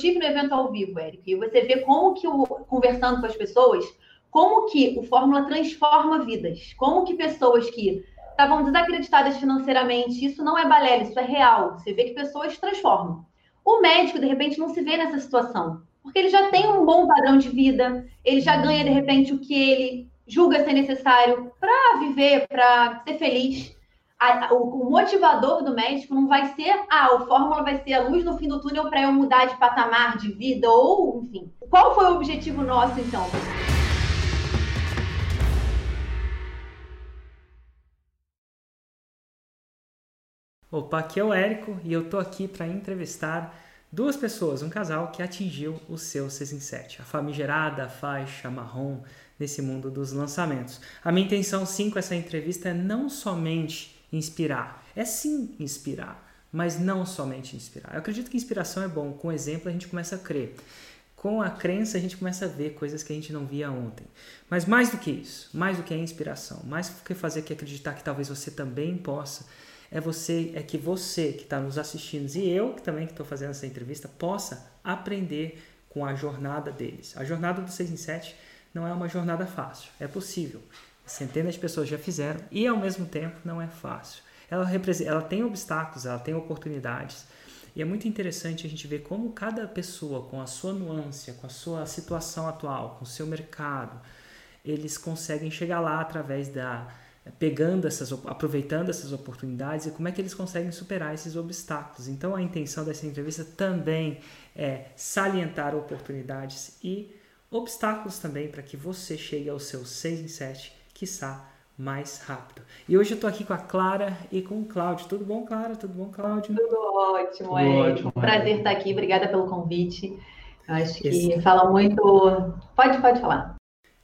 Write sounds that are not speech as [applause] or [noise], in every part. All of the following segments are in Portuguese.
tive no evento ao vivo, Érico, e você vê como que, o, conversando com as pessoas, como que o Fórmula transforma vidas. Como que pessoas que estavam desacreditadas financeiramente, isso não é balela, isso é real. Você vê que pessoas transformam. O médico, de repente, não se vê nessa situação, porque ele já tem um bom padrão de vida, ele já ganha, de repente, o que ele julga ser necessário para viver, para ser feliz. A, o, o, motivador do médico não vai ser, ah, o fórmula vai ser a luz no fim do túnel para eu mudar de patamar de vida, ou, enfim. Qual foi o objetivo nosso, então? Opa, aqui é o Érico e eu tô aqui para entrevistar duas pessoas, um casal que atingiu o seu 6 em 7, a famigerada faixa marrom nesse mundo dos lançamentos. A minha intenção sim com essa entrevista é não somente inspirar, é sim inspirar, mas não somente inspirar. Eu acredito que inspiração é bom, com exemplo a gente começa a crer. Com a crença a gente começa a ver coisas que a gente não via ontem. Mas mais do que isso, mais do que a inspiração, mais do que fazer que acreditar que talvez você também possa é você, é que você que está nos assistindo e eu que também que estou fazendo essa entrevista possa aprender com a jornada deles. A jornada do 6 em 7 não é uma jornada fácil, é possível. Centenas de pessoas já fizeram e ao mesmo tempo não é fácil. Ela, ela tem obstáculos, ela tem oportunidades. E é muito interessante a gente ver como cada pessoa, com a sua nuance, com a sua situação atual, com o seu mercado, eles conseguem chegar lá através da, pegando essas, aproveitando essas oportunidades e como é que eles conseguem superar esses obstáculos. Então a intenção dessa entrevista também é salientar oportunidades e obstáculos também para que você chegue ao seu 6 em 7, quiçá mais rápido. E hoje eu estou aqui com a Clara e com o Cláudio. Tudo bom, Clara? Tudo bom, Cláudio? Tudo ótimo, Tudo é. Ótimo, Prazer estar aqui. Obrigada pelo convite. Acho que Esse... fala muito. Pode, pode falar.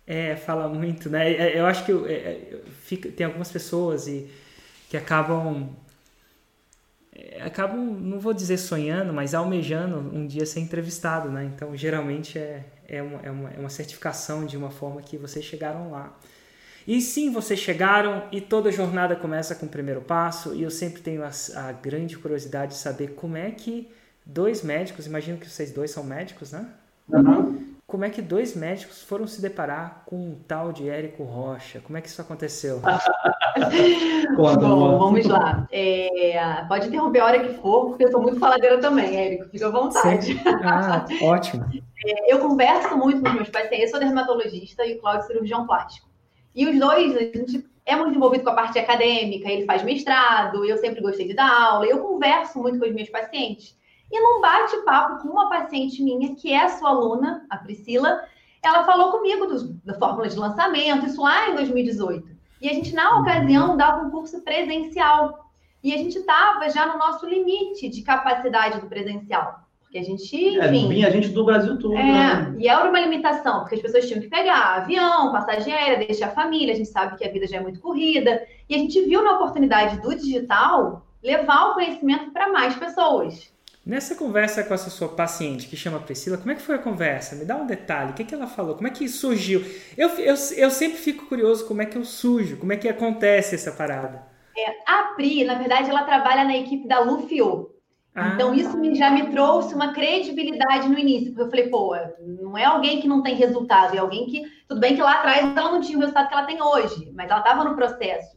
É, fala muito, né? É, eu acho que eu, é, é fica, tem algumas pessoas e, que acabam é, acabam, não vou dizer sonhando, mas almejando um dia ser entrevistado, né? Então, geralmente é, é, uma, é, uma, é uma certificação de uma forma que vocês chegaram lá. E sim, vocês chegaram e toda jornada começa com o primeiro passo, e eu sempre tenho a, a grande curiosidade de saber como é que dois médicos, imagino que vocês dois são médicos, né? Uhum como é que dois médicos foram se deparar com um tal de Érico Rocha? Como é que isso aconteceu? [laughs] Bom, vamos lá. É, pode interromper a hora que for, porque eu sou muito faladeira também, Érico. Fica à vontade. Ah, ótimo. É, eu converso muito com meus pacientes. Eu sou dermatologista e o Cláudio cirurgião plástico. E os dois, a gente é muito envolvido com a parte acadêmica, ele faz mestrado, eu sempre gostei de dar aula, eu converso muito com os meus pacientes. E num bate-papo com uma paciente minha, que é sua aluna, a Priscila, ela falou comigo da fórmula de lançamento, isso lá em 2018. E a gente, na ocasião, dava um curso presencial. E a gente estava já no nosso limite de capacidade do presencial. Porque a gente, é, enfim... É, vinha gente do Brasil todo. É, né? e era uma limitação, porque as pessoas tinham que pegar avião, passagem aérea, deixar a família, a gente sabe que a vida já é muito corrida. E a gente viu na oportunidade do digital levar o conhecimento para mais pessoas. Nessa conversa com essa sua paciente que chama Priscila, como é que foi a conversa? Me dá um detalhe, o que, é que ela falou? Como é que surgiu? Eu, eu, eu sempre fico curioso como é que eu sujo, como é que acontece essa parada. É, a Pri, na verdade, ela trabalha na equipe da Lufio. Ah. Então, isso me, já me trouxe uma credibilidade no início, porque eu falei, pô, não é alguém que não tem resultado, é alguém que, tudo bem que lá atrás ela não tinha o resultado que ela tem hoje, mas ela estava no processo.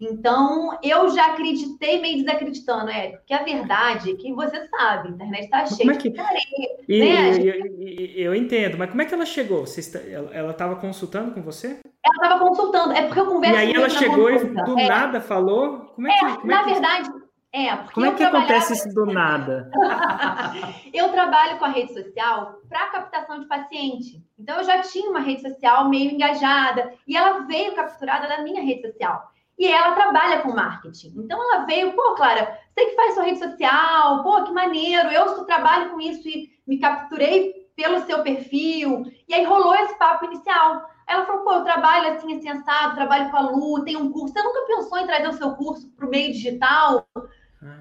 Então, eu já acreditei meio desacreditando, é, porque a verdade é que você sabe, a internet está cheia é que... de carinho, e, né? Eu, eu, eu, entendo, mas como é que ela chegou? Você, ela estava consultando com você? Ela estava consultando, é porque eu converso E aí ela chegou e do é. nada falou? Como é, que, como é na que... verdade, é, porque Como é que trabalhava... acontece isso do nada? [laughs] eu trabalho com a rede social para captação de paciente. Então eu já tinha uma rede social meio engajada e ela veio capturada da minha rede social. E ela trabalha com marketing. Então ela veio, pô, Clara, você que faz sua rede social, pô, que maneiro, eu trabalho com isso e me capturei pelo seu perfil. E aí rolou esse papo inicial. Ela falou, pô, eu trabalho assim, assim, assado, trabalho com a Lu, tem um curso. Você nunca pensou em trazer o seu curso para o meio digital?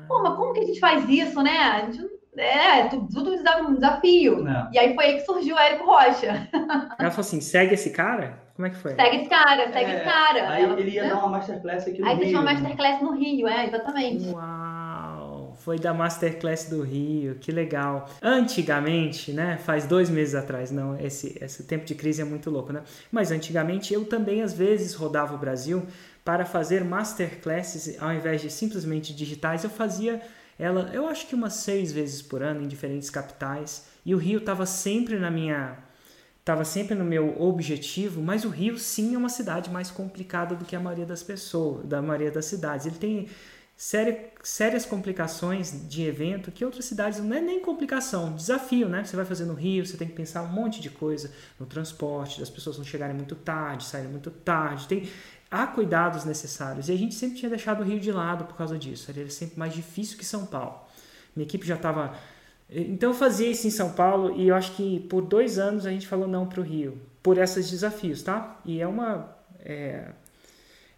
Pô, mas como que a gente faz isso, né? A gente é, tudo um desafio. É. E aí foi aí que surgiu o Érico Rocha. [laughs] Ela falou assim: segue esse cara? Como é que foi? Segue esse cara, segue é, esse cara. Aí Ela, ele ia né? dar uma masterclass aqui no aí Rio. Aí tinha uma masterclass no Rio, é, exatamente. Uau! foi da Masterclass do Rio, que legal. Antigamente, né, faz dois meses atrás, não, esse, esse tempo de crise é muito louco, né? Mas antigamente eu também às vezes rodava o Brasil para fazer masterclasses ao invés de simplesmente digitais, eu fazia ela, eu acho que umas seis vezes por ano em diferentes capitais. E o Rio estava sempre na minha estava sempre no meu objetivo, mas o Rio sim é uma cidade mais complicada do que a maioria das pessoas, da maioria das cidades. Ele tem séria, sérias complicações de evento que outras cidades não é nem complicação, desafio, né? Você vai fazer no Rio, você tem que pensar um monte de coisa no transporte, das pessoas não chegarem muito tarde, saírem muito tarde, tem há cuidados necessários e a gente sempre tinha deixado o Rio de lado por causa disso. Ele era sempre mais difícil que São Paulo. Minha equipe já estava então eu fazia isso em São Paulo e eu acho que por dois anos a gente falou não para o Rio, por esses desafios, tá? E é uma. É,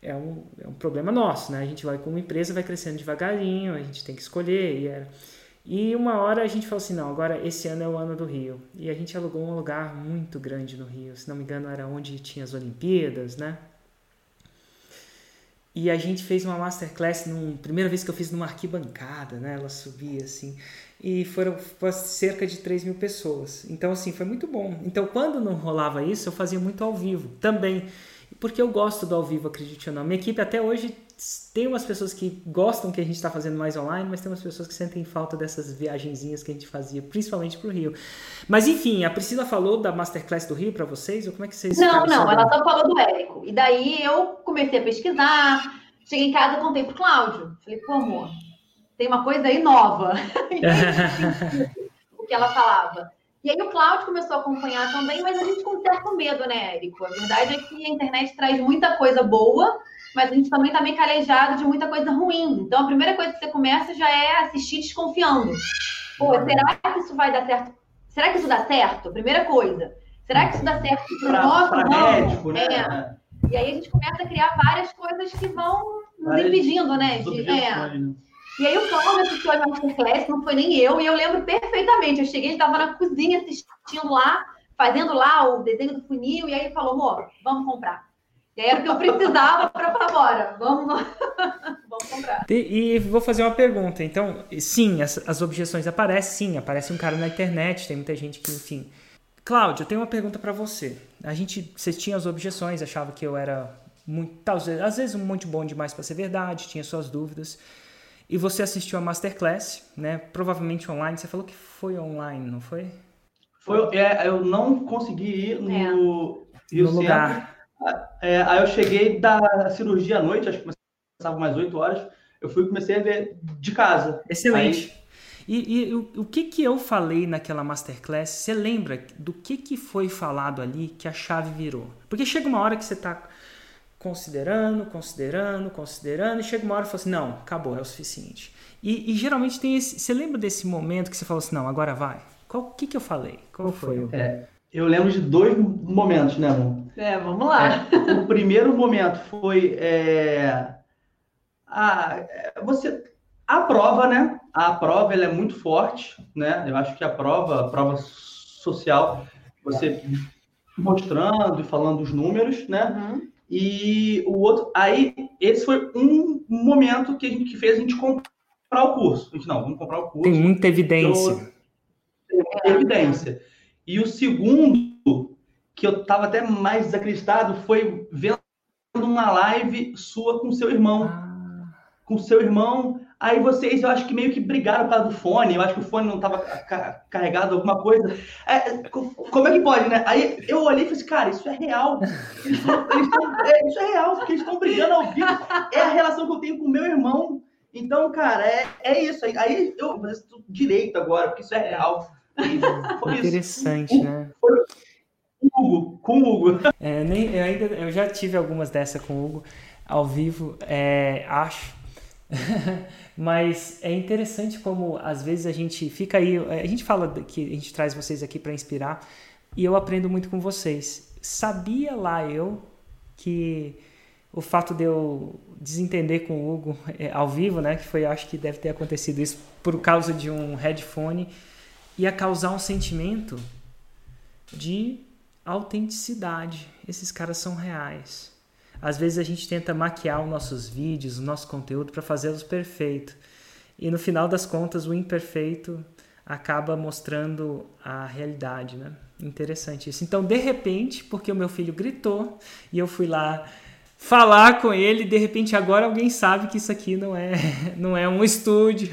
é, um, é um problema nosso, né? A gente vai com uma empresa, vai crescendo devagarinho, a gente tem que escolher. E, era, e uma hora a gente falou assim: não, agora esse ano é o ano do Rio. E a gente alugou um lugar muito grande no Rio, se não me engano, era onde tinha as Olimpíadas, né? E a gente fez uma masterclass, num, primeira vez que eu fiz numa arquibancada, né? Ela subia assim e foram cerca de 3 mil pessoas. Então, assim, foi muito bom. Então, quando não rolava isso, eu fazia muito ao vivo também. Porque eu gosto do ao vivo, acredite ou não. Minha equipe até hoje tem umas pessoas que gostam que a gente está fazendo mais online, mas tem umas pessoas que sentem falta dessas viagenzinhas que a gente fazia, principalmente para o Rio. Mas enfim, a Priscila falou da Masterclass do Rio para vocês? Ou como é que vocês Não, não, sabendo? ela só falou do Érico. E daí eu comecei a pesquisar, cheguei em casa e contei pro Cláudio. Falei, pô, amor, tem uma coisa aí nova. [laughs] o que ela falava. E aí o Cláudio começou a acompanhar também, mas a gente com certo medo, né, Érico? A verdade é que a internet traz muita coisa boa, mas a gente também está meio calejado de muita coisa ruim. Então a primeira coisa que você começa já é assistir desconfiando. Pô, será que isso vai dar certo? Será que isso dá certo? Primeira coisa. Será que isso dá certo para o nosso médico, né? É. E aí a gente começa a criar várias coisas que vão nos impedindo, né? De, é. Né? E aí o Cláudio assistiu a Masterclass, não foi nem eu, e eu lembro perfeitamente. Eu cheguei, ele estava na cozinha assistindo lá, fazendo lá o desenho do funil, e aí ele falou, amor, vamos comprar. E aí era o que eu precisava para falar, bora, vamos, vamos comprar. E, e, vou fazer uma pergunta. Então, sim, as, as objeções aparecem, sim, aparece um cara na internet, tem muita gente que, enfim. Cláudio, eu tenho uma pergunta para você. A gente, você tinha as objeções, achava que eu era muito, às vezes um monte bom demais para ser verdade, tinha suas dúvidas e você assistiu a Masterclass, né? Provavelmente online. Você falou que foi online, não foi? Foi, é, eu não consegui ir no é. No lugar. É, aí eu cheguei da cirurgia à noite, acho que começava mais 8 horas. Eu fui comecei a ver de casa. Excelente. Aí... E, e o, o, que que eu falei naquela masterclass? Você lembra do que que foi falado ali que a chave virou? Porque chega uma hora que você está considerando, considerando, considerando, e chega uma hora e fala assim, não, acabou, é o suficiente. E, e, geralmente tem esse. Você lembra desse momento que você falou assim, não, agora vai? Qual que que eu falei? Qual foi? É, eu lembro de dois momentos, né, amor? É, vamos lá. É, o primeiro momento foi é, a, você a prova, né? A prova ela é muito forte, né? Eu acho que a prova, a prova social, você mostrando e falando os números, né? Uhum. E o outro, aí, esse foi um momento que a gente que fez a gente comprar o curso. A gente, não, vamos comprar o curso. Tem muita evidência. Tem muita evidência. E o segundo, que eu estava até mais desacreditado, foi vendo uma live sua com seu irmão. Ah. Com seu irmão Aí vocês, eu acho que meio que brigaram por causa do fone. Eu acho que o fone não estava carregado, alguma coisa. É, como é que pode, né? Aí eu olhei e falei assim, cara, isso é real. Eles eles é, isso é real, porque eles estão brigando ao vivo. É a relação que eu tenho com meu irmão. Então, cara, é, é isso. Aí, aí eu direito agora, porque isso é real. [laughs] Interessante, isso. né? Com o Hugo. Com o Hugo. É, nem, eu, ainda, eu já tive algumas dessas com o Hugo ao vivo. É, acho [laughs] Mas é interessante como às vezes a gente fica aí, a gente fala que a gente traz vocês aqui para inspirar e eu aprendo muito com vocês. Sabia lá eu que o fato de eu desentender com o Hugo é, ao vivo, né, que foi acho que deve ter acontecido isso por causa de um headphone, ia causar um sentimento de autenticidade. Esses caras são reais. Às vezes a gente tenta maquiar os nossos vídeos, o nosso conteúdo para fazê-los perfeito. e no final das contas o imperfeito acaba mostrando a realidade, né? Interessante isso. Então, de repente, porque o meu filho gritou e eu fui lá falar com ele, de repente agora alguém sabe que isso aqui não é [laughs] não é um estúdio.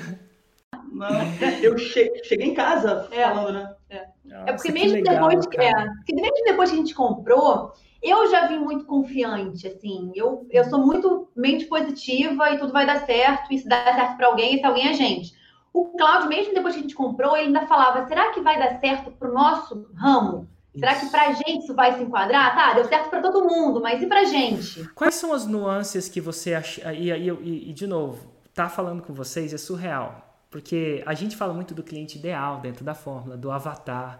Não, [laughs] eu cheguei em casa é, falando, né? É, Nossa, é porque mesmo legal, depois, é, porque mesmo depois que a gente comprou, eu já vim muito confiante, assim. Eu, eu sou muito mente positiva e tudo vai dar certo. E se dá certo para alguém, esse alguém é a gente. O Cláudio, mesmo depois que a gente comprou, ele ainda falava: será que vai dar certo para o nosso ramo? Será que para a gente isso vai se enquadrar? Tá, deu certo para todo mundo, mas e para gente? Quais são as nuances que você acha? E, e, e, de novo, tá falando com vocês é surreal. Porque a gente fala muito do cliente ideal dentro da fórmula, do avatar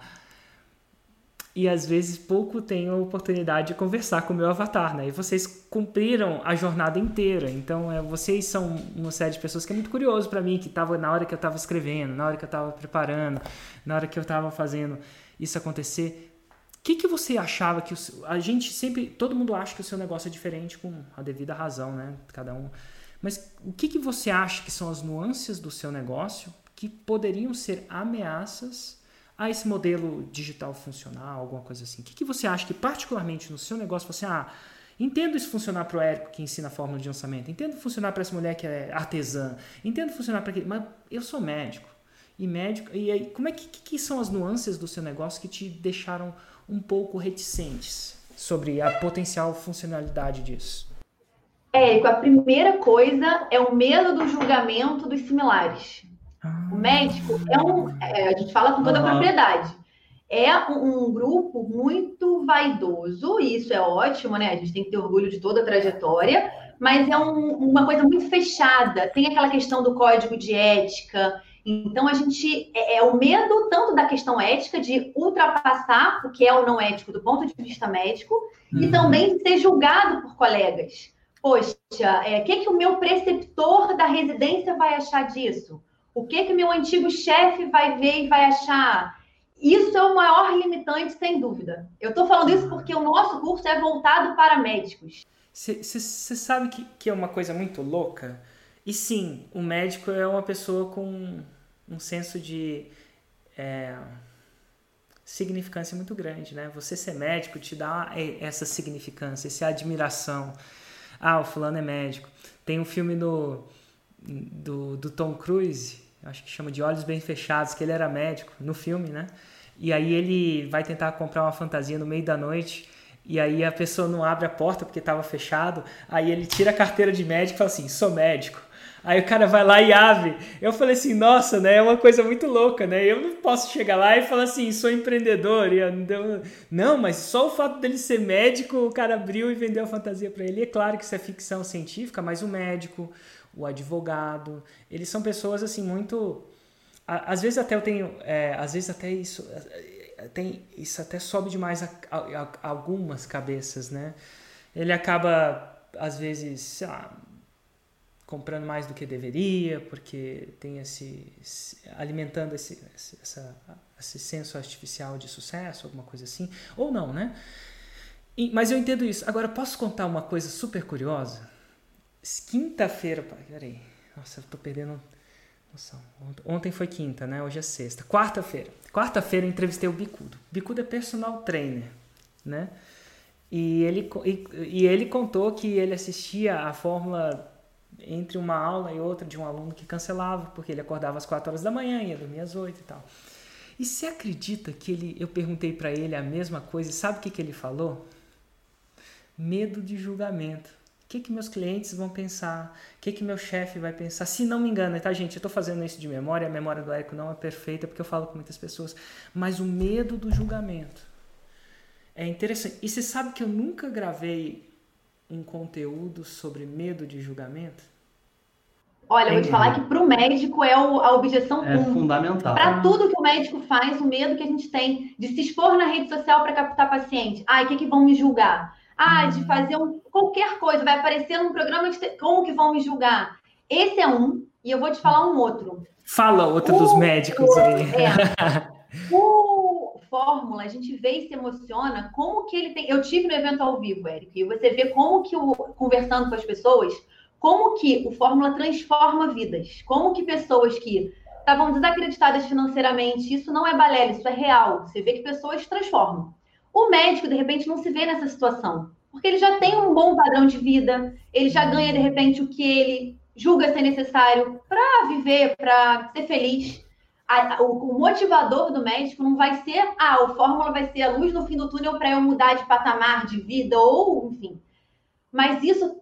e às vezes pouco tenho a oportunidade de conversar com o meu avatar, né? E vocês cumpriram a jornada inteira. Então, é, vocês são uma série de pessoas que é muito curioso para mim, que estava na hora que eu estava escrevendo, na hora que eu estava preparando, na hora que eu estava fazendo isso acontecer. O que, que você achava que o, a gente sempre, todo mundo acha que o seu negócio é diferente com a devida razão, né? Cada um. Mas o que, que você acha que são as nuances do seu negócio que poderiam ser ameaças a esse modelo digital funcional, alguma coisa assim? O que, que você acha que, particularmente no seu negócio, você, ah, entendo isso funcionar para o Érico que ensina a fórmula de lançamento, entendo funcionar para essa mulher que é artesã, entendo funcionar para aquele, mas eu sou médico. E médico, e aí, como é que, que, são as nuances do seu negócio que te deixaram um pouco reticentes sobre a potencial funcionalidade disso? Érico, a primeira coisa é o medo do julgamento dos similares. O médico é um. É, a gente fala com toda a propriedade. É um, um, grupo muito vaidoso, e isso é ótimo, né? A gente tem que ter orgulho de toda a trajetória, mas é um, uma coisa muito fechada. Tem aquela questão do código de ética. Então, a gente. É, é o medo tanto da questão ética, de ultrapassar o que é ou não ético do ponto de vista médico, uhum. e também de ser julgado por colegas. Poxa, o é, que, que o meu preceptor da residência vai achar disso? O que que meu antigo chefe vai ver e vai achar? Isso é o maior limitante, sem dúvida. Eu estou falando isso porque o nosso curso é voltado para médicos. Você sabe que, que é uma coisa muito louca? E sim, o médico é uma pessoa com um senso de é, significância muito grande, né? Você ser médico te dá essa significância, essa admiração. Ah, o fulano é médico. Tem um filme do, do, do Tom Cruise acho que chama de Olhos Bem Fechados, que ele era médico no filme, né? E aí ele vai tentar comprar uma fantasia no meio da noite e aí a pessoa não abre a porta porque estava fechado. Aí ele tira a carteira de médico e fala assim: sou médico. Aí o cara vai lá e abre. Eu falei assim: nossa, né? É uma coisa muito louca, né? Eu não posso chegar lá e falar assim: sou empreendedor. E não, mas só o fato dele ser médico, o cara abriu e vendeu a fantasia para ele. E é claro que isso é ficção científica, mas o médico, o advogado. Eles são pessoas assim muito. Às vezes até eu tenho. É, às vezes até isso. É, tem, isso até sobe demais a, a, a algumas cabeças, né? Ele acaba, às vezes, sei lá, comprando mais do que deveria, porque tem esse. alimentando esse, essa, esse senso artificial de sucesso, alguma coisa assim. Ou não, né? E, mas eu entendo isso. Agora, posso contar uma coisa super curiosa? Quinta-feira, peraí. Nossa, eu tô perdendo noção. Ontem foi quinta, né? Hoje é sexta. Quarta-feira. Quarta-feira eu entrevistei o Bicudo. Bicudo é personal trainer, né? E ele, e, e ele contou que ele assistia a fórmula entre uma aula e outra de um aluno que cancelava, porque ele acordava às 4 horas da manhã e ia dormir às 8 e tal. E você acredita que ele, eu perguntei para ele a mesma coisa e sabe o que, que ele falou? Medo de julgamento. O que, que meus clientes vão pensar? O que, que meu chefe vai pensar? Se não me engano, tá, gente? Eu estou fazendo isso de memória, a memória do Érico não é perfeita porque eu falo com muitas pessoas, mas o medo do julgamento é interessante. E você sabe que eu nunca gravei um conteúdo sobre medo de julgamento? Olha, eu vou te falar que para o médico é o, a objeção é um. fundamental. Para tudo que o médico faz, o medo que a gente tem de se expor na rede social para captar paciente. Ai, o que, que vão me julgar? Ah, de fazer um, qualquer coisa, vai aparecer num programa de como que vão me julgar. Esse é um, e eu vou te falar um outro. Fala outro o, dos médicos aí. É, o [laughs] Fórmula, a gente vê e se emociona como que ele tem. Eu tive no evento ao vivo, Eric, e você vê como que o conversando com as pessoas, como que o Fórmula transforma vidas, como que pessoas que estavam desacreditadas financeiramente, isso não é balela, isso é real. Você vê que pessoas transformam. O médico, de repente, não se vê nessa situação, porque ele já tem um bom padrão de vida, ele já ganha, de repente, o que ele julga ser necessário para viver, para ser feliz. A, o, o, motivador do médico não vai ser, ah, o fórmula vai ser a luz no fim do túnel para eu mudar de patamar de vida, ou enfim. Mas isso.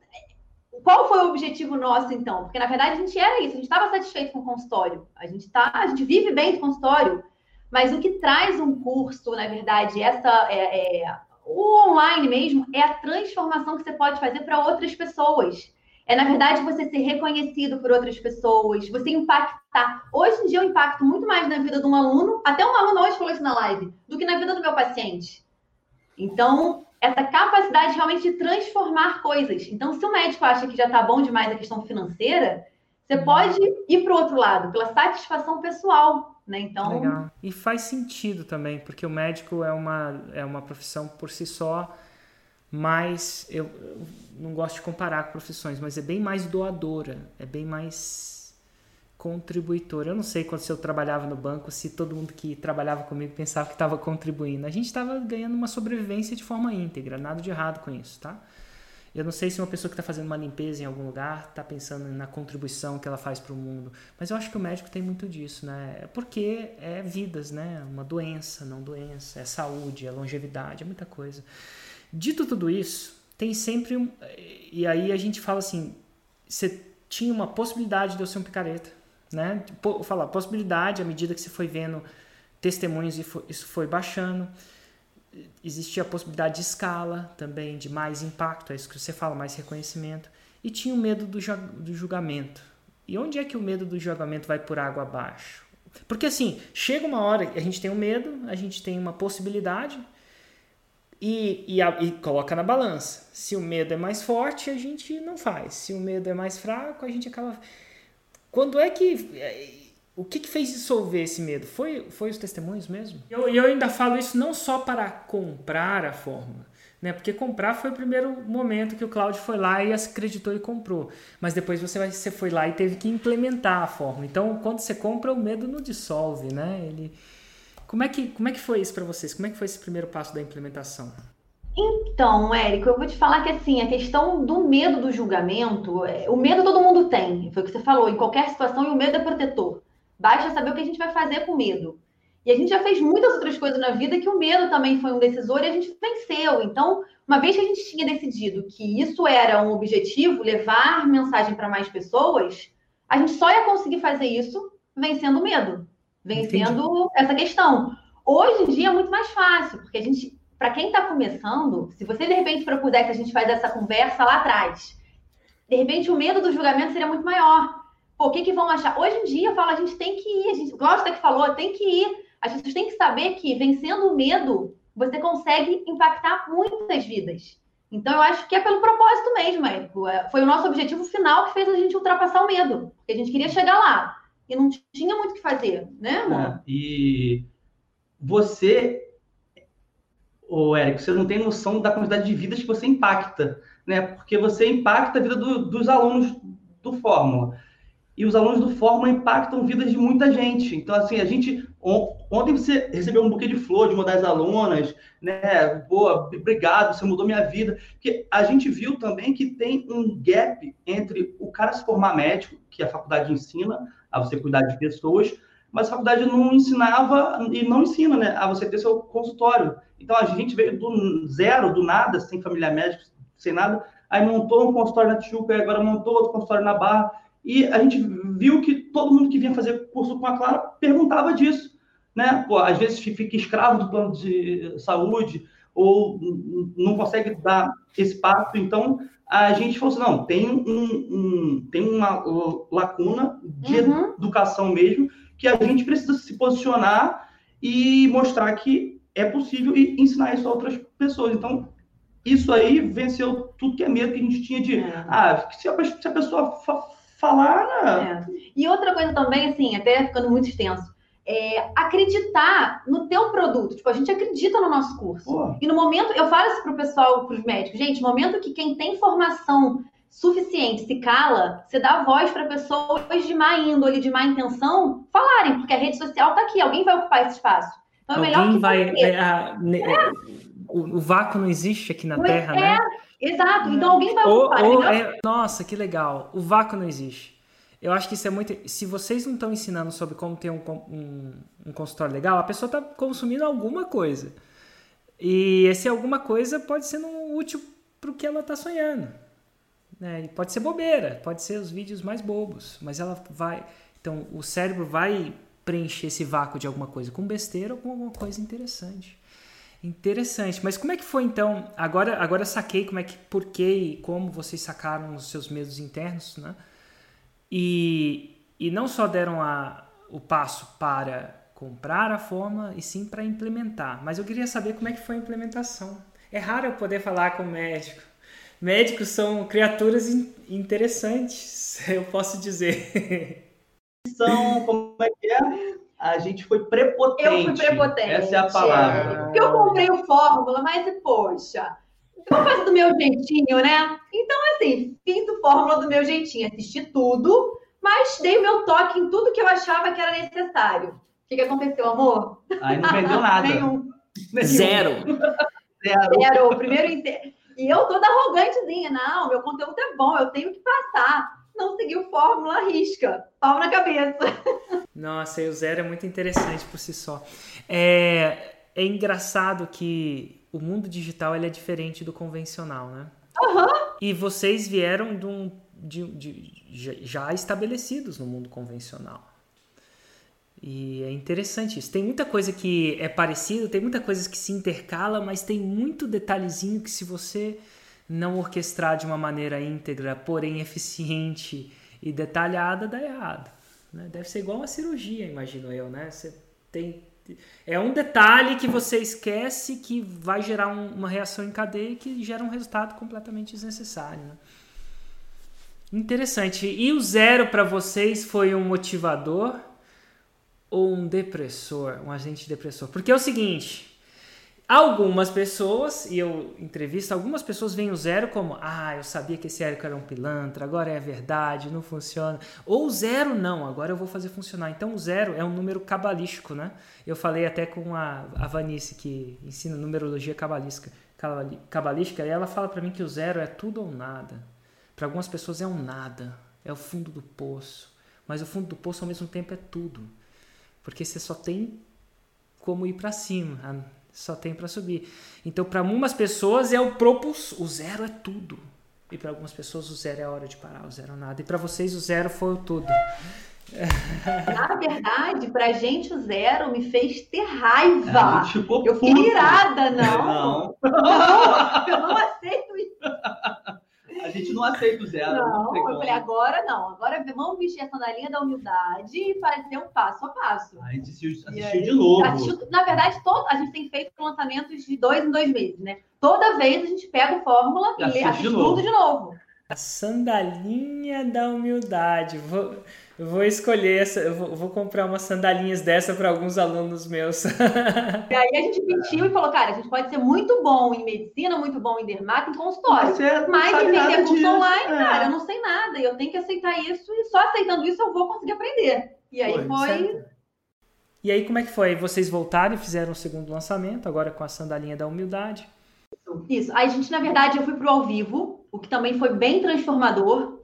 Qual foi o objetivo nosso, então? Porque, na verdade, a gente era isso, a gente estava satisfeito com o consultório. A gente, tá, a gente vive bem do consultório. Mas o que traz um curso, na verdade, essa é, é, o online mesmo, é a transformação que você pode fazer para outras pessoas. É, na verdade, você ser reconhecido por outras pessoas, você impactar. Hoje em dia, eu impacto muito mais na vida de um aluno, até um aluno hoje falou isso na live, do que na vida do meu paciente. Então, essa capacidade realmente de transformar coisas. Então, se o médico acha que já está bom demais a questão financeira, você pode ir para o outro lado, pela satisfação pessoal. Né? Então... Legal. E faz sentido também, porque o médico é uma, é uma profissão por si só mais eu, eu não gosto de comparar com profissões, mas é bem mais doadora, é bem mais contribuidora. Eu não sei quando eu trabalhava no banco, se todo mundo que trabalhava comigo pensava que estava contribuindo. A gente estava ganhando uma sobrevivência de forma íntegra, nada de errado com isso, tá? Eu não sei se uma pessoa que está fazendo uma limpeza em algum lugar está pensando na contribuição que ela faz para o mundo, mas eu acho que o médico tem muito disso, né? É porque é vidas, né? Uma doença, não doença, é saúde, é longevidade, é muita coisa. Dito tudo isso, tem sempre um. E aí a gente fala assim: você tinha uma possibilidade de eu ser um picareta, né? Falar, possibilidade, à medida que você foi vendo testemunhos, isso foi baixando. Existia a possibilidade de escala também, de mais impacto, é isso que você fala, mais reconhecimento. E tinha o medo do, do julgamento. E onde é que o medo do julgamento vai por água abaixo? Porque assim, chega uma hora a gente tem um medo, a gente tem uma possibilidade, e, e, a, e, coloca na balança. Se o medo é mais forte, a gente não faz. Se o medo é mais fraco, a gente acaba. Quando é que. É, o que, que fez dissolver esse medo? Foi, foi os testemunhos mesmo? E eu, eu ainda falo isso não só para comprar a fórmula, né? Porque comprar foi o primeiro momento que o Cláudio foi lá e acreditou e comprou. Mas depois você, vai, você foi lá e teve que implementar a fórmula. Então, quando você compra, o medo não dissolve, né? Ele, como é que, como é que foi isso para vocês? Como é que foi esse primeiro passo da implementação? Então, Érico, eu vou te falar que assim, a questão do medo do julgamento, é, o medo todo mundo tem, foi o que você falou, em qualquer situação, e o medo é protetor. Basta saber o que a gente vai fazer com medo. E a gente já fez muitas outras coisas na vida que o medo também foi um decisor e a gente venceu. Então, uma vez que a gente tinha decidido que isso era um objetivo, levar mensagem para mais pessoas, a gente só ia conseguir fazer isso vencendo o medo vencendo essa questão. Hoje em dia é muito mais fácil, porque a gente, para quem está começando, se você de repente propuser que a gente faz essa conversa lá atrás, de repente o medo do julgamento seria muito maior. Pô, o que, que vão achar? Hoje em dia eu falo, a gente tem que ir, a gente, o que falou, tem que ir. As pessoas têm que saber que vencendo o medo, você consegue impactar muitas vidas. Então, eu acho que é pelo propósito mesmo, Érico. Foi o nosso objetivo final que fez a gente ultrapassar o medo. Porque a gente queria chegar lá e não tinha muito o que fazer, né, amor? É, e você, o Érico, você não tem noção da quantidade de vidas que você impacta, né? Porque você impacta a vida do, dos alunos do Fórmula. E os alunos do Fórmula impactam vidas de muita gente. Então, assim, a gente. Ontem você recebeu um buquê de flor de uma das alunas, né? Boa, obrigado, você mudou minha vida. Porque a gente viu também que tem um gap entre o cara se formar médico, que a faculdade ensina, a você cuidar de pessoas, mas a faculdade não ensinava e não ensina, né, a você ter seu consultório. Então a gente veio do zero, do nada, sem família médica, sem nada, aí montou um consultório na Tijuca, agora montou outro consultório na Barra, e a gente viu que todo mundo que vinha fazer curso com a Clara perguntava disso, né? Pô, às vezes fica escravo do plano de saúde ou não consegue dar esse passo, então a gente falou assim, não, tem, um, um tem uma lacuna de uhum. educação mesmo, que a gente precisa se posicionar e mostrar que é possível e ensinar isso a outras pessoas. Então, isso aí venceu tudo que é medo que a gente tinha de, é. ah, se a, se a pessoa fa falar... Né? É. E outra coisa também, assim, até ficando muito extenso, é, acreditar no teu produto. Tipo, a gente acredita no nosso curso. Pô. E no momento, eu falo isso pro pessoal, pros médicos, gente, no momento que quem tem formação suficiente, se cala, você dá voz para pessoas de má índole, de má intenção, falarem, porque a rede social está aqui, alguém vai ocupar esse espaço. Então é melhor que vai. É, a, é. o, o, vácuo não existe aqui na Terra, é, né? Exato, então alguém vai ocupar. Ou, é, nossa, que legal. O vácuo não existe. Eu acho que isso é muito. Se vocês não estão ensinando sobre como ter um, um, um consultório legal, a pessoa está consumindo alguma coisa. E esse alguma coisa pode ser útil para o que ela está sonhando. Né? pode ser bobeira, pode ser os vídeos mais bobos, mas ela vai. Então, o cérebro vai preencher esse vácuo de alguma coisa com besteira ou com alguma coisa interessante. Interessante. Mas como é que foi então? Agora, agora saquei como é que, por que e como vocês sacaram os seus medos internos, né? E, e não só deram a, o passo para comprar a forma e sim para implementar. Mas eu queria saber como é que foi a implementação. É raro eu poder falar com o médico. Médicos são criaturas interessantes, [laughs] eu posso dizer. São, como é que é? A gente foi prepotente. Eu fui prepotente. Essa é a palavra. Porque eu comprei o Fórmula, mas, poxa, eu faço do meu jeitinho, né? Então, assim, fiz o Fórmula do meu jeitinho. Assisti tudo, mas dei o meu toque em tudo que eu achava que era necessário. O que, que aconteceu, amor? Aí não vendeu [laughs] nada. Nenhum. Zero. Zero. Zero. Primeiro E eu toda arrogantezinha. Não, meu conteúdo é bom, eu tenho que passar. Não seguiu fórmula, risca. Pau na cabeça. Nossa, e o zero é muito interessante por si só. É, é engraçado que o mundo digital ele é diferente do convencional, né? Uhum. E vocês vieram de, um, de, de, já estabelecidos no mundo convencional. E é interessante isso. Tem muita coisa que é parecida, tem muita coisa que se intercala, mas tem muito detalhezinho que se você não orquestrar de uma maneira íntegra, porém eficiente e detalhada, dá errado. Né? Deve ser igual uma cirurgia, imagino eu, né? Você tem é um detalhe que você esquece que vai gerar um, uma reação em cadeia que gera um resultado completamente desnecessário. Né? Interessante. E o zero para vocês foi um motivador ou um depressor, um agente depressor? Porque é o seguinte, algumas pessoas, e eu entrevisto, algumas pessoas veem o zero como, ah, eu sabia que esse Érico era um pilantra, agora é verdade, não funciona. Ou zero não, agora eu vou fazer funcionar. Então o zero é um número cabalístico, né? Eu falei até com a, a Vanice, que ensina numerologia cabalística, cabalística, e ela fala para mim que o zero é tudo ou nada. Para algumas pessoas é um nada, é o fundo do poço. Mas o fundo do poço ao mesmo tempo é tudo porque você só tem como ir para cima, só tem para subir. Então, para algumas pessoas é o propulso, o zero é tudo. E para algumas pessoas o zero é a hora de parar, o zero é nada. E para vocês o zero foi o tudo. Na verdade, pra gente o zero me fez ter raiva. Ficou eu fiquei irada, não. Não. não. [laughs] Eu não aceito isso. A gente não aceita o zero. Não, não eu falei, agora não. Agora vamos vestir a sandalinha da humildade e fazer um passo a passo. A gente assistiu, assistiu de novo. Assistiu, na verdade, todo, a gente tem feito lançamentos de dois em dois meses, né? Toda vez a gente pega o fórmula e, e assiste tudo de novo. A sandalinha da humildade. Vou... Eu vou escolher essa, eu vou, vou comprar umas sandalinhas dessa para alguns alunos meus. [laughs] e aí a gente mentiu e falou, cara, a gente pode ser muito bom em medicina, muito bom em dermato, em consultório. Mas em vender curso online, é. cara, eu não sei nada. E eu tenho que aceitar isso e só aceitando isso eu vou conseguir aprender. E aí foi. foi... E aí, como é que foi? Vocês voltaram e fizeram o segundo lançamento, agora com a sandalinha da humildade. Isso. Aí a gente, na verdade, eu fui pro ao vivo, o que também foi bem transformador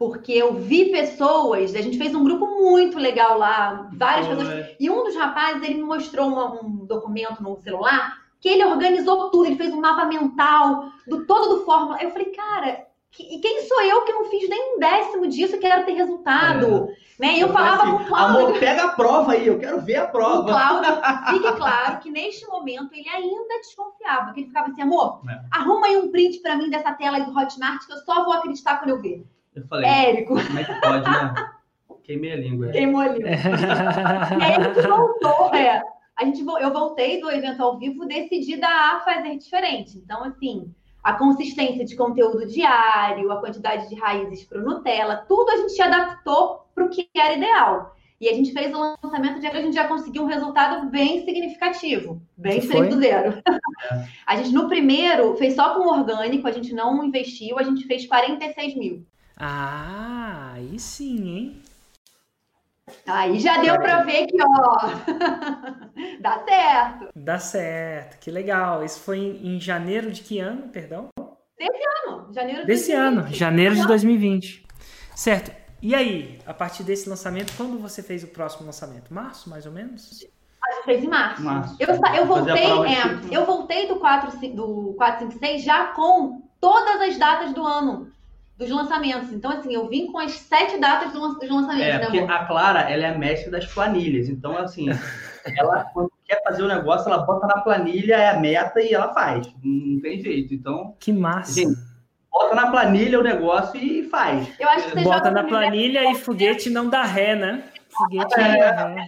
porque eu vi pessoas, a gente fez um grupo muito legal lá, várias pessoas, e um dos rapazes, ele me mostrou uma, um documento no celular, que ele organizou tudo, ele fez um mapa mental do todo do Fórmula. Eu falei, cara, e quem sou eu que não fiz nem um décimo disso e quero ter resultado? É. Né? E eu, eu falava assim, com o Cláudio. Amor, pega a prova aí, eu quero ver a prova. O Cláudio, [laughs] fique claro que neste momento ele ainda desconfiava, que ele ficava assim, amor, é. arruma aí um print para mim dessa tela aí do Hotmart que eu só vou acreditar quando eu ver. Eu falei, Érico. como é que pode, né? Queimei a língua. Queimou a língua. [laughs] e aí a gente voltou, é. A gente, eu voltei do evento ao vivo decidida a fazer diferente. Então, assim, a consistência de conteúdo diário, a quantidade de raízes para o Nutella, tudo a gente adaptou para o que era ideal. E a gente fez o lançamento de a gente já conseguiu um resultado bem significativo, bem diferente do zero. É. [laughs] A gente, no primeiro, fez só com orgânico, a gente não investiu, a gente fez 46 mil. Ah, aí sim, hein? Aí já deu para ver que, ó, [laughs] dá certo. Dá certo, que legal. Isso foi em janeiro de que ano, perdão? Desse ano, janeiro de Desse 2020. ano, janeiro de 2020. Certo. E aí, a partir desse lançamento, quando você fez o próximo lançamento? Março, mais ou menos? A gente fez em março. março. Eu, eu voltei, é, eu voltei do, 4, do 456 já com todas as datas do ano dos lançamentos. Então, assim, eu vim com as sete datas dos lançamentos. É, né, porque a Clara, ela é a mestre das planilhas. Então, assim, [laughs] ela, quando quer fazer o negócio, ela bota na planilha, é a meta e ela faz. Não tem jeito. Então. Que massa. Gente, bota na planilha o negócio e faz. Eu acho que Bota na planilha e foguete não dá ré, né? Foguete é. não dá ré.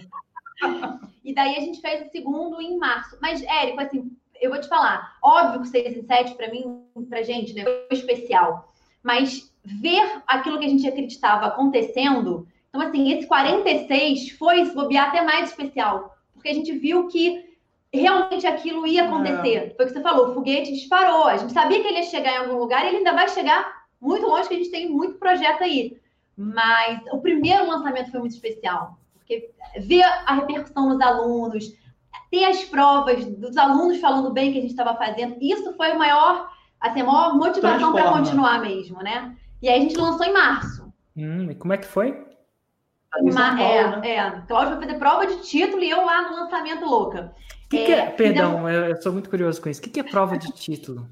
E daí a gente fez o segundo em março. Mas, Érico, assim, eu vou te falar. Óbvio que 6 e 7, para mim, pra gente, né, foi especial mas ver aquilo que a gente acreditava acontecendo. Então, assim, esse 46 foi, se bobear, até mais especial, porque a gente viu que realmente aquilo ia acontecer. É. Foi o que você falou, o foguete disparou. A gente sabia que ele ia chegar em algum lugar e ele ainda vai chegar muito longe, que a gente tem muito projeto aí. Mas o primeiro lançamento foi muito especial, porque ver a repercussão nos alunos, ter as provas dos alunos falando bem que a gente estava fazendo, isso foi o maior assim, a maior motivação para continuar mesmo, né? E aí a gente lançou em março. Hum, e como é que foi? Uma, é, né? é. Cláudio vai fazer prova de título e eu lá no lançamento louca. Que é, que é, perdão, eu, eu sou muito curioso com isso. O que, que é prova de título?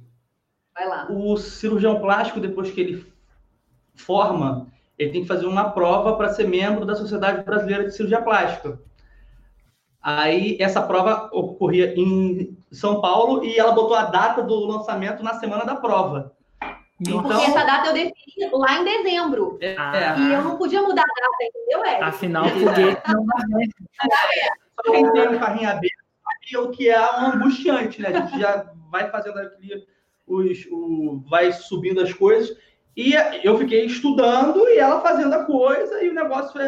Vai lá. O cirurgião plástico, depois que ele forma, ele tem que fazer uma prova para ser membro da Sociedade Brasileira de Cirurgia Plástica. Aí essa prova ocorria em São Paulo e ela botou a data do lançamento na semana da prova. Então, Porque essa data eu defini lá em dezembro. É, é. E eu não podia mudar a data, entendeu, Érico? Afinal, foguete não dá Só quem tem um carrinho aberto sabe o que é um angustiante, né? A gente já vai fazendo aqui, os, o, vai subindo as coisas. E eu fiquei estudando e ela fazendo a coisa, e o negócio foi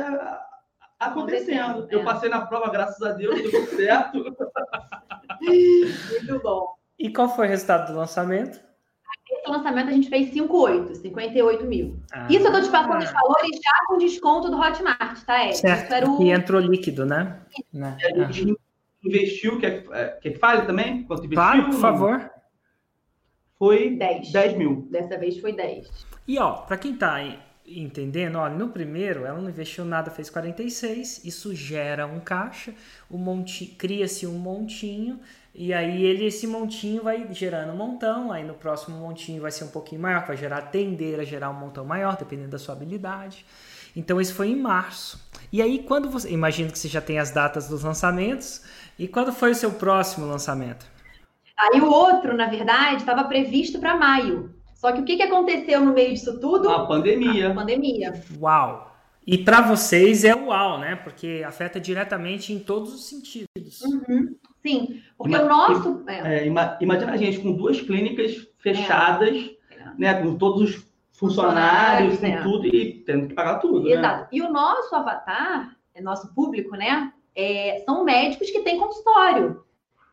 acontecendo. Eu é. passei na prova, graças a Deus, deu certo. [laughs] Muito bom. E qual foi o resultado do lançamento? Esse lançamento a gente fez 58, 58 mil. Ah, Isso eu tô te passando os valores já com desconto do Hotmart, tá, Ed? Certo. O... E entrou líquido, né? né? E a gente investiu, quer, é, quer que fale também? Quanto investiu? Claro, por favor. Foi 10. 10 mil. Dessa vez foi 10. E ó, para quem tá aí entendendo, olha, no primeiro ela não investiu nada, fez 46, isso gera um caixa, o monte cria-se um montinho e aí ele esse montinho vai gerando um montão, aí no próximo montinho vai ser um pouquinho maior, vai gerar tender a gerar um montão maior, dependendo da sua habilidade. Então isso foi em março. E aí quando você, imagino que você já tem as datas dos lançamentos, e quando foi o seu próximo lançamento? Aí o outro, na verdade, estava previsto para maio. Só que o que, que aconteceu no meio disso tudo? A pandemia. A pandemia. Uau! E para vocês é uau, né? Porque afeta diretamente em todos os sentidos. Uhum. Sim, porque Ima o nosso. É. É, imagina a gente com duas clínicas fechadas, é. né? Com todos os funcionários, com é. tudo e tendo que pagar tudo. Né? Exato. Né? E o nosso avatar, é nosso público, né? É, são médicos que têm consultório.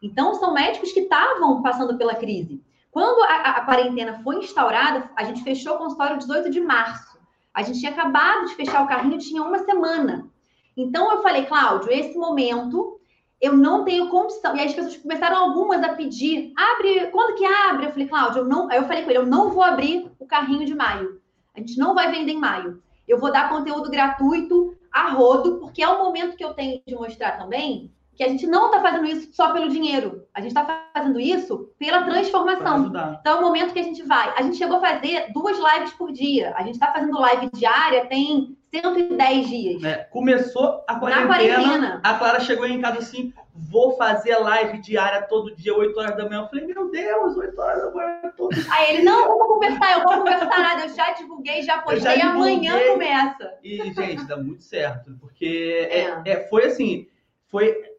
Então, são médicos que estavam passando pela crise. Quando a, a, quarentena foi instaurada, a gente fechou o consultório 18 de março. A gente tinha acabado de fechar o carrinho, tinha uma semana. Então eu falei, Cláudio, esse momento eu não tenho condição. E aí as pessoas começaram algumas a pedir, abre, quando que abre? Eu falei, Cláudio, eu não. Aí eu falei com ele, eu não vou abrir o carrinho de maio. A gente não vai vender em maio. Eu vou dar conteúdo gratuito a rodo, porque é o momento que eu tenho de mostrar também que a gente não está fazendo isso só pelo dinheiro. A gente está fazendo isso pela transformação. Então, é o momento que a gente vai. A gente chegou a fazer duas lives por dia. A gente está fazendo live diária tem 110 dias. É, começou a quarentena, quarentena, A Clara chegou em casa assim: vou fazer live diária todo dia, 8 horas da manhã. Eu falei, meu Deus, 8 horas da manhã todo dia. Aí ele, não, vou conversar, eu vou conversar nada. Eu já divulguei, já postei, já amanhã começa. E, gente, dá muito certo. Porque é. É, é, foi assim, foi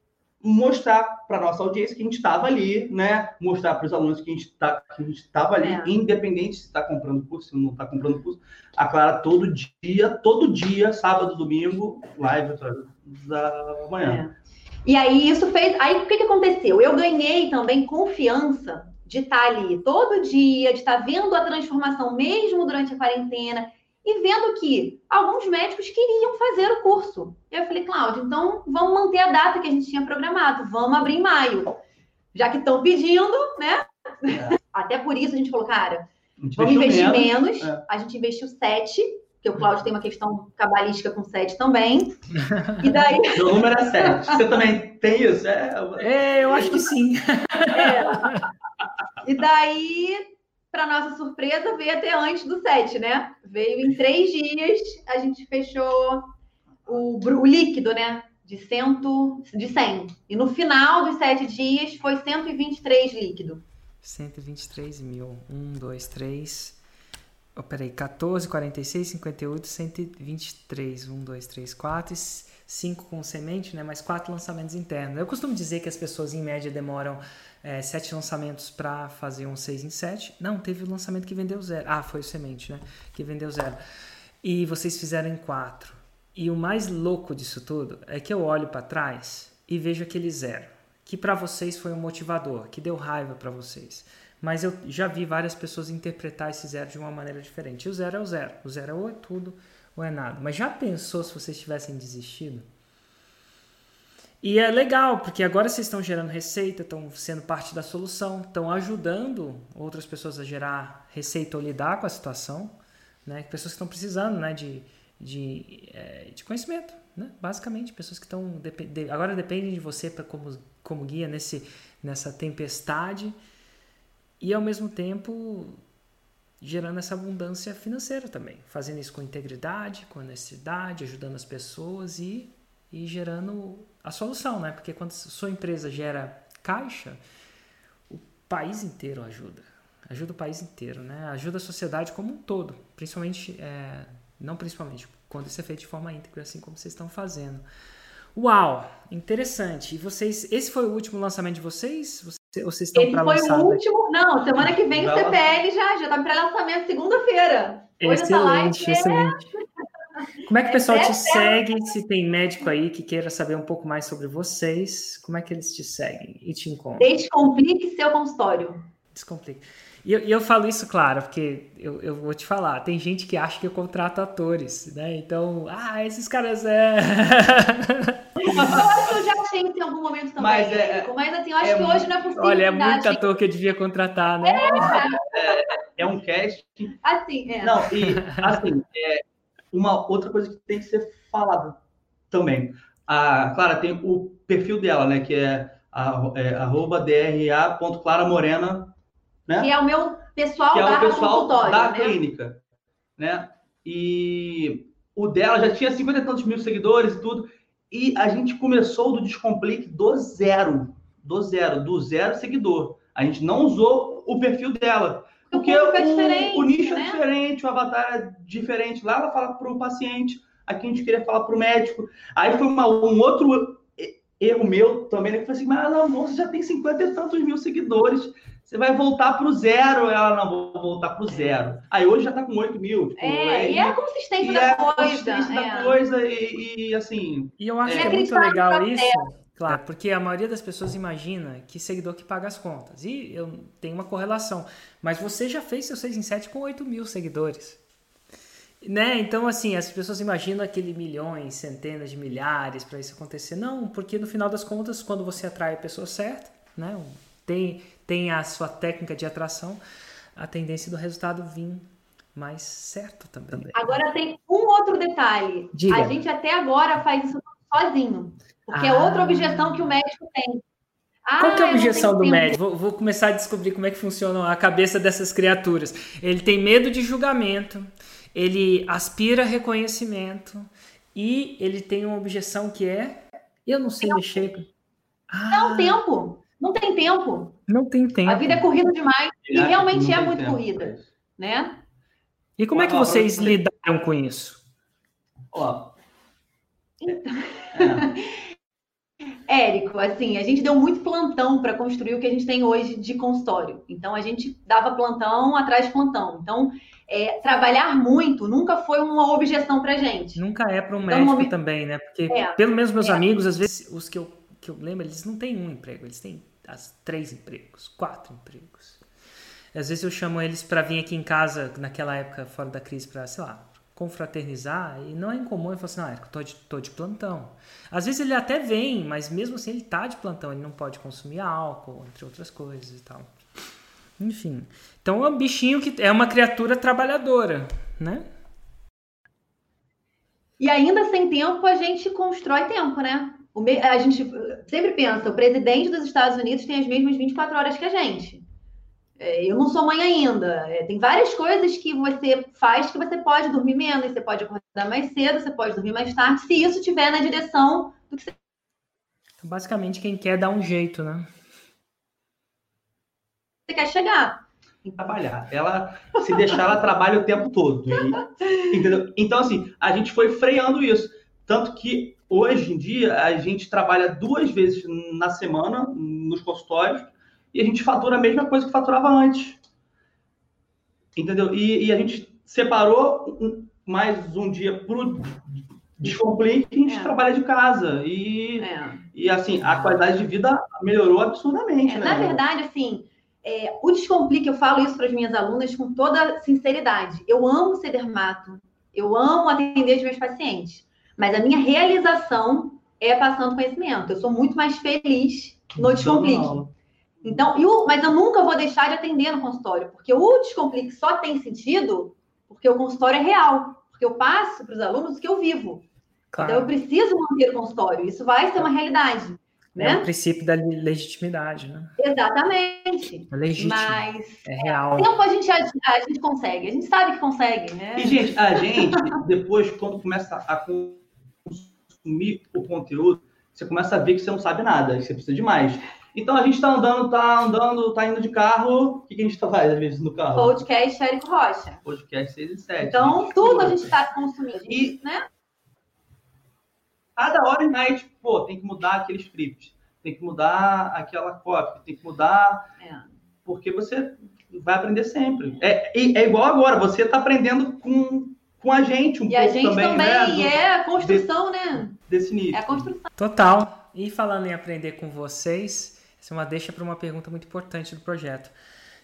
mostrar para nossa audiência que a gente estava ali, né? Mostrar para os alunos que a gente tá, estava ali, é. independente se está comprando curso, se não está comprando curso. A Clara todo dia, todo dia, sábado, domingo, live da manhã. É. E aí isso fez. Aí o que, que aconteceu? Eu ganhei também confiança de estar tá ali todo dia, de estar tá vendo a transformação mesmo durante a quarentena e vendo que alguns médicos queriam fazer o curso. Eu falei, Cláudio, então vamos manter a data que a gente tinha programado, vamos abrir em maio. Já que estão pedindo, né? É. [laughs] Até por isso a gente falou, cara, vamos investir menos. menos. É. A gente investiu sete, porque o Cláudio tem uma questão cabalística com sete também. E daí. [laughs] O número é sete. Você também tem isso? É, é eu acho que sim. [laughs] É. E daí para nossa surpresa, veio até antes do 7, né? Veio em três dias, a gente fechou o, o líquido, né? De, cento, de 100. E no final dos sete dias foi 123 líquido. 123 mil. 1, 2, 3. Oh, peraí, 14, 46, 58, 123. 1, 2, 3, 4. 5 com semente, né? Mais quatro lançamentos internos. Eu costumo dizer que as pessoas, em média, demoram é, sete lançamentos para fazer um 6 em 7. Não, teve o um lançamento que vendeu zero. Ah, foi o semente, né? Que vendeu zero. E vocês fizeram em quatro. E o mais louco disso tudo é que eu olho para trás e vejo aquele zero, que para vocês foi um motivador, que deu raiva para vocês. Mas eu já vi várias pessoas interpretar esse zero de uma maneira diferente. E o zero é o zero. O zero é ou é tudo ou é nada. Mas já pensou se vocês tivessem desistido? E é legal, porque agora vocês estão gerando receita, estão sendo parte da solução, estão ajudando outras pessoas a gerar receita ou lidar com a situação, né? Pessoas que estão precisando né? de, de, é, de conhecimento, né? basicamente. Pessoas que estão de, agora dependem de você pra, como, como guia nesse, nessa tempestade e ao mesmo tempo gerando essa abundância financeira também, fazendo isso com integridade, com honestidade, ajudando as pessoas e, e gerando a solução, né? Porque quando sua empresa gera caixa, o país inteiro ajuda. Ajuda o país inteiro, né? Ajuda a sociedade como um todo. Principalmente, é, não principalmente, quando isso é feito de forma íntegra, assim como vocês estão fazendo. Uau, interessante. E vocês, esse foi o último lançamento de vocês? Vocês estão para lançar? foi o último. Não, semana que vem o CPL já, já está para lançamento segunda-feira. Excelente, excelente. Como é que o pessoal te segue? Se tem médico aí que queira saber um pouco mais sobre vocês, como é que eles te seguem e te encontram? Descomplique seu consultório. Descomplique. E eu, eu, falo isso, claro, porque eu, eu vou te falar, tem gente que acha que eu contrato atores, né? Então, ah, esses caras é. [laughs] eu acho que eu já achei em algum momento também, mas, é, mas assim, eu acho é que hoje não é possível. Olha, é muito ator que eu devia contratar, né? É, é, é um casting. Assim, é. Não, e assim, é, uma outra coisa que tem que ser falada também. A Clara tem o perfil dela, né? Que é, a, é arroba dra.claramorena, né? Que é o meu pessoal, que é o pessoal da né? clínica, né? E o dela já tinha 50 e tantos mil seguidores e tudo. E a gente começou do Descomplique do zero. Do zero, do zero seguidor. A gente não usou o perfil dela. Porque o, é o, nicho é né? é diferente, o avatar é diferente. Lá ela fala para o paciente, aqui a gente queria falar para o médico. Aí foi uma, um outro erro meu também, né? Que foi assim, mas não, você já tem 50 e tantos mil seguidores. Você vai voltar para o zero. Ela, não, vou voltar para o zero. Aí hoje já está com 8 mil. Tipo, é, e é a consistência da é coisa. A consistência é. da coisa e, e, assim... E eu acho é, que é muito legal isso... Claro, porque a maioria das pessoas imagina que seguidor que paga as contas. E eu tenho uma correlação. Mas você já fez seu 6 em 7 com 8 mil seguidores. Né? Então, assim, as pessoas imaginam aquele milhões, centenas de milhares para isso acontecer. Não, porque no final das contas, quando você atrai a pessoa certa, né? tem, tem a sua técnica de atração, a tendência do resultado vir mais certo também. Agora tem um outro detalhe. Diga. A gente até agora faz isso sozinho. Porque é ah. é outra objeção que o médico tem. Ah, Qual que é a objeção do médico? Vou, vou, começar a descobrir como é que funciona a cabeça dessas criaturas. Ele tem medo de julgamento, ele aspira reconhecimento e ele tem uma objeção que é eu não sei tempo. mexer. Ah. Não, tempo. Não tem tempo. Não tem tempo. A vida é corrida demais e realmente é muito tempo. corrida, né? E como é que vocês lidaram com isso? Ó. Então... É. [laughs] Érico, assim, a gente deu muito plantão para construir o que a gente tem hoje de consultório. Então, a gente dava plantão atrás de plantão. Então, é, trabalhar muito nunca foi uma objeção para gente. Nunca é para um então, médico momento... também, né? Porque, é, pelo menos meus é. amigos, às vezes, os que eu, que eu lembro, eles não têm um emprego, eles têm as três empregos, quatro empregos. Às vezes eu chamo eles para vir aqui em casa, naquela época, fora da crise, para, sei lá, confraternizar, e não é incomum ele falar assim, ah, tô de, tô de plantão. Às vezes ele até vem, mas mesmo assim ele tá de plantão, ele não pode consumir álcool, entre outras coisas e tal. Enfim. Então é um bichinho que é uma criatura trabalhadora, né? E ainda sem tempo a gente constrói tempo, né? A gente sempre pensa, o presidente dos Estados Unidos tem as mesmas 24 horas que a gente. É, eu não sou mãe ainda. É, tem várias coisas que você faz que você pode dormir menos, você pode acordar mais cedo, você pode dormir mais tarde, se isso estiver na direção do que você. Então, basicamente, quem quer dar um jeito, né? Você quer chegar. Trabalhar. Ela, se deixar, ela trabalha o tempo todo. E, entendeu? Então, assim, a gente foi freando isso. Tanto que hoje em dia a gente trabalha duas vezes na semana nos consultórios e a gente fatura a mesma coisa que faturava antes. Entendeu? E, e a gente separou mais um dia para o Descomplique e a gente é. trabalha de casa. E, é. e assim, a qualidade de vida melhorou absurdamente. É, né? Na verdade, assim, é, o Descomplique, eu falo isso para as minhas alunas com toda sinceridade. Eu amo ser dermato, eu amo atender os meus pacientes, mas a minha realização é passando conhecimento. Eu sou muito mais feliz no Descomplique. Então, o, mas eu nunca vou deixar de atender no consultório, porque o Descomplique só tem sentido porque o consultório é real, porque eu passo para os alunos o que eu vivo. Claro. Então, eu preciso manter o consultório, isso vai ser uma realidade. Né? É o princípio da legitimidade, né? Exatamente. É legítimo. Mas é real. tempo a gente, a, a, gente consegue, a gente sabe que consegue, né? E, gente, a gente, [laughs] depois, quando começa a consumir o conteúdo, você começa a ver que você não sabe nada, que você precisa de mais. Então a gente está andando, tá andando, tá indo de carro. O que, que a gente tá faz às vezes no carro? Podcast Érico Rocha. Podcast 6 e 7. Então, tudo a gente está consumindo. E, né? Cada hora e night, pô, tem que mudar aquele script, tem que mudar aquela copy, tem que mudar. É. Porque você vai aprender sempre. É, é igual agora, você está aprendendo com, com a gente um e pouco também. E a gente também, né? e é a construção, de, né? Desse nível. É a construção. Total. E falando em aprender com vocês, essa é uma deixa para uma pergunta muito importante do projeto.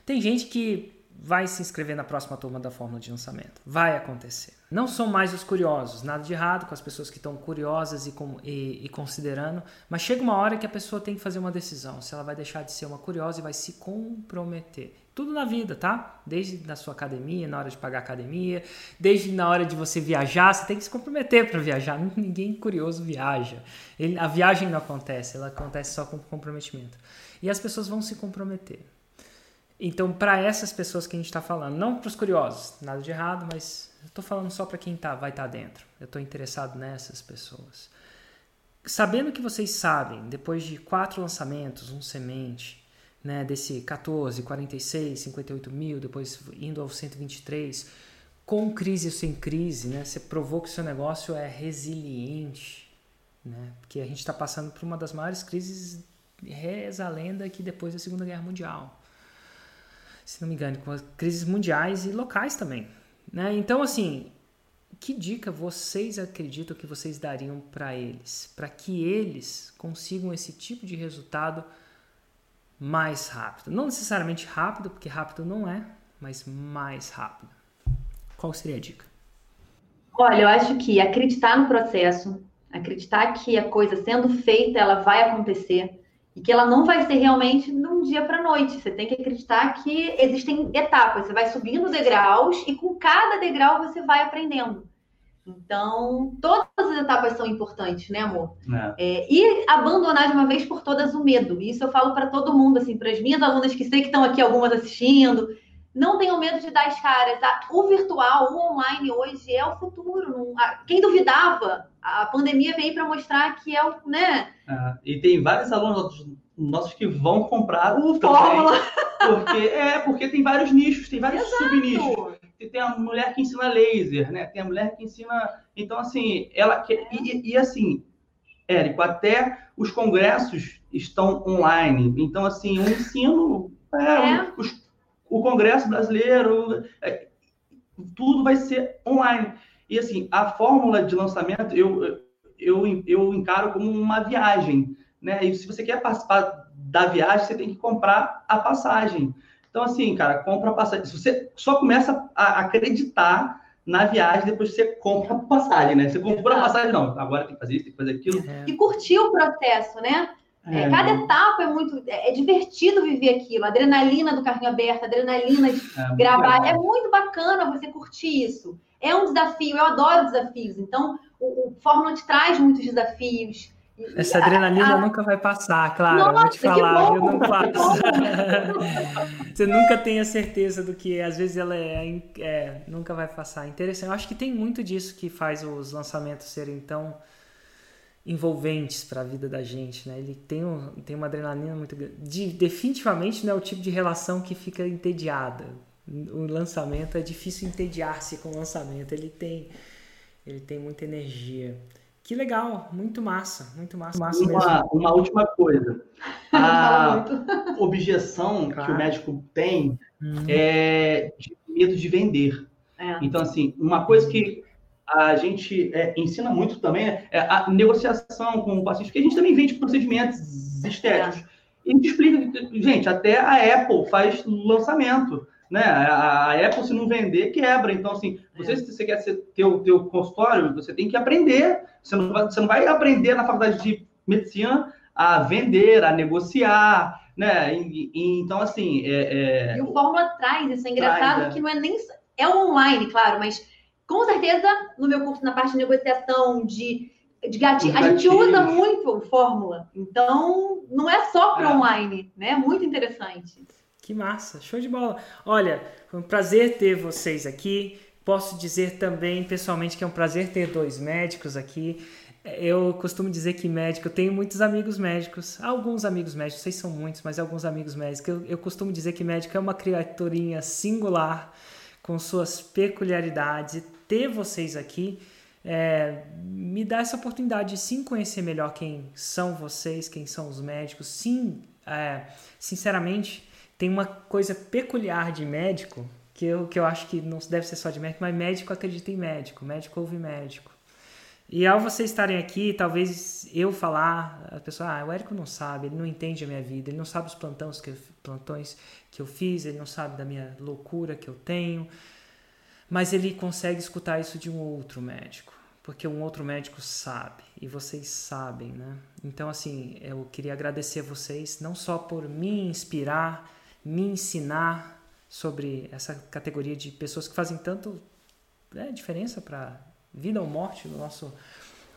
Tem gente que vai se inscrever na próxima turma da fórmula de lançamento. Vai acontecer. Não são mais os curiosos, nada de errado com as pessoas que estão curiosas e, com, e, e, considerando, mas chega uma hora que a pessoa tem que fazer uma decisão, se ela vai deixar de ser uma curiosa e vai se comprometer. Tudo na vida, tá? Desde na sua academia, na hora de pagar academia, desde na hora de você viajar, você tem que se comprometer para viajar. [laughs] Ninguém curioso viaja. Ele, a viagem não acontece, ela acontece só com comprometimento. E as pessoas vão se comprometer. Então, para essas pessoas que a gente está falando, não para os curiosos, nada de errado, mas eu estou falando só para quem tá, vai estar tá dentro. Eu estou interessado nessas pessoas. Sabendo que vocês sabem, depois de quatro lançamentos, um semente, né, desse 14, 46, 58 mil, depois indo ao 123, com crise ou sem crise, né, você provou que o seu negócio é resiliente, né, porque a gente está passando por uma das maiores crises, reza a lenda, que depois da Segunda Guerra Mundial se não me engano, com as crises mundiais e locais também. Né? Então, assim, que dica vocês acreditam que vocês dariam para eles, para que eles consigam esse tipo de resultado mais rápido? Não necessariamente rápido, porque rápido não é, mas mais rápido. Qual seria a dica? Olha, eu acho que acreditar no processo, acreditar que a coisa sendo feita, ela vai acontecer e que ela não vai ser realmente de um dia para noite. Você tem que acreditar que existem etapas. Você vai subindo degraus e com cada degrau você vai aprendendo. Então, todas as etapas são importantes, né, amor? É. É, e abandonar de uma vez por todas o medo. Isso eu falo para todo mundo, assim, para as minhas alunas que sei que estão aqui, algumas assistindo. Não tenham medo de dar as caras. Tá? O virtual, o online hoje é o futuro. Quem duvidava a pandemia veio para mostrar que é o, né? É, e tem vários alunos nossos que vão comprar o Fórmula. Porque, é, porque tem vários nichos, tem vários Exato. subnichos. Tem a mulher que ensina laser, né? Tem a mulher que ensina. Então, assim, ela. É. E, e, assim, Érico, até os congressos estão online. Então, assim, o ensino, é, é. Os, o Congresso brasileiro, é, tudo vai ser online. E, assim, a fórmula de lançamento, eu, eu, eu encaro como uma viagem. Né? E se você quer participar da viagem, você tem que comprar a passagem. Então, assim, cara, compra a passagem. Você só começa a acreditar na viagem, depois você compra a passagem, né? Você comprou a passagem, não, agora tem que fazer isso, tem que fazer aquilo. É. E curtir o processo, né? É, é cada etapa é muito. É, é divertido viver aquilo. A adrenalina do carrinho aberto, a adrenalina de é, gravar. É muito bacana você curtir isso. É um desafio, eu adoro desafios. Então, o, o Fórmula te traz muitos desafios. Essa adrenalina a... nunca vai passar, claro. Nossa, vou te falar, eu não [laughs] passo. [laughs] Você nunca tem a certeza do que às vezes ela é, é, nunca vai passar. Interessante. Eu acho que tem muito disso que faz os lançamentos serem tão envolventes para a vida da gente, né? Ele tem, um, tem uma adrenalina muito grande. De, definitivamente não é o tipo de relação que fica entediada. O lançamento é difícil entediar-se com o lançamento. Ele tem ele tem muita energia. Que legal, muito massa, muito massa. massa uma, uma última coisa. [laughs] A [laughs] objeção claro. que o médico tem hum. é de medo de vender. É. Então, assim, uma coisa que a gente é, ensina muito também é a negociação com o paciente, porque a gente também vende procedimentos estéticos. É. E a gente explica, gente, até a Apple faz lançamento né? A, a, Apple, se não vender, quebra. Então, assim, você, é. se você quer ter o teu consultório, você tem que aprender. Você não, vai, você não vai aprender na faculdade de medicina a vender, a negociar, né? E, e, então, assim... É, é... E o Fórmula traz isso. É engraçado traz, que não é nem... É online, claro, mas com certeza no meu curso, na parte de negociação, de, de gatilho, a gente usa muito Fórmula. Então, não é só para é. online, né? Muito interessante. Que massa, show de bola. Olha, foi um prazer ter vocês aqui. Posso dizer também, pessoalmente, que é um prazer ter dois médicos aqui. Eu costumo dizer que médico, eu tenho muitos amigos médicos, alguns amigos médicos, se são muitos, mas alguns amigos médicos. Eu, eu costumo dizer que médico é uma criaturinha singular, com suas peculiaridades. Ter vocês aqui é, me dá essa oportunidade de sim conhecer melhor quem são vocês, quem são os médicos. Sim, é, sinceramente, tem uma coisa peculiar de médico, que eu, que eu acho que não deve ser só de médico, mas médico acredita em médico, médico ouve médico. E ao vocês estarem aqui, talvez eu falar, a pessoa, ah, o Érico não sabe, ele não entende a minha vida, ele não sabe os plantões que, plantões que eu fiz, ele não sabe da minha loucura que eu tenho, mas ele consegue escutar isso de um outro médico, porque um outro médico sabe, e vocês sabem, né? Então, assim, eu queria agradecer a vocês, não só por me inspirar, me ensinar sobre essa categoria de pessoas que fazem tanto né, diferença para vida ou morte do nosso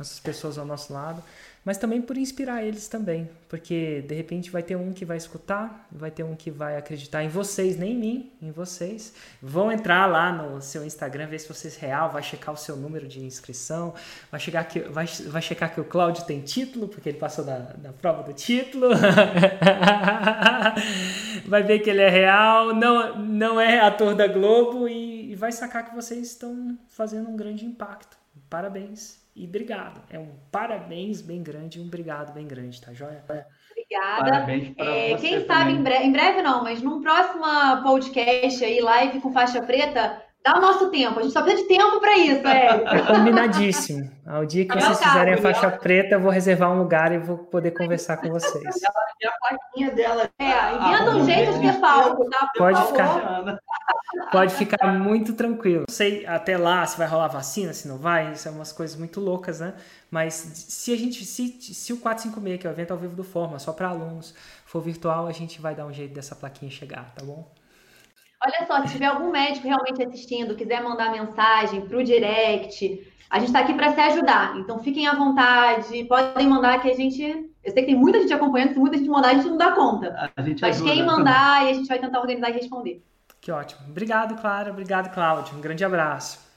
nossas pessoas ao nosso lado, mas também por inspirar eles também, porque de repente vai ter um que vai escutar, vai ter um que vai acreditar em vocês, nem em mim, em vocês. Vão entrar lá no seu Instagram, ver se você é real, vai checar o seu número de inscrição, vai, chegar que, vai, vai checar que o Cláudio tem título, porque ele passou da, da prova do título, [laughs] vai ver que ele é real, não, não é ator da Globo e, e vai sacar que vocês estão fazendo um grande impacto. Parabéns e obrigado. É um parabéns bem grande e um obrigado bem grande, tá joia? Obrigada. Parabéns para é, você Quem também. sabe em breve, em breve não, mas num próximo podcast aí, live com faixa preta, Dá o nosso tempo, a gente só precisa de tempo para isso, é. é. [laughs] Combinadíssimo. Ao dia que vocês fizerem a faixa preta, eu vou reservar um lugar e vou poder conversar com vocês. E a plaquinha dela. É, inventa um jeito de ter palco, tá? Pode ficar, pode ficar muito tranquilo. Não sei até lá se vai rolar vacina, se não vai, isso é umas coisas muito loucas, né? Mas se a gente, se, se o 456, que é o evento ao vivo do Forma, só para alunos, for virtual, a gente vai dar um jeito dessa plaquinha chegar, tá bom? Olha só, se tiver algum médico realmente assistindo, quiser mandar mensagem para o direct, a gente está aqui para se ajudar. Então fiquem à vontade, podem mandar que a gente. Eu sei que tem muita gente acompanhando, se muita gente mandar, a gente não dá conta. Mas ajuda. quem mandar, e a gente vai tentar organizar e responder. Que ótimo. Obrigado, Clara. Obrigado, Cláudio. Um grande abraço.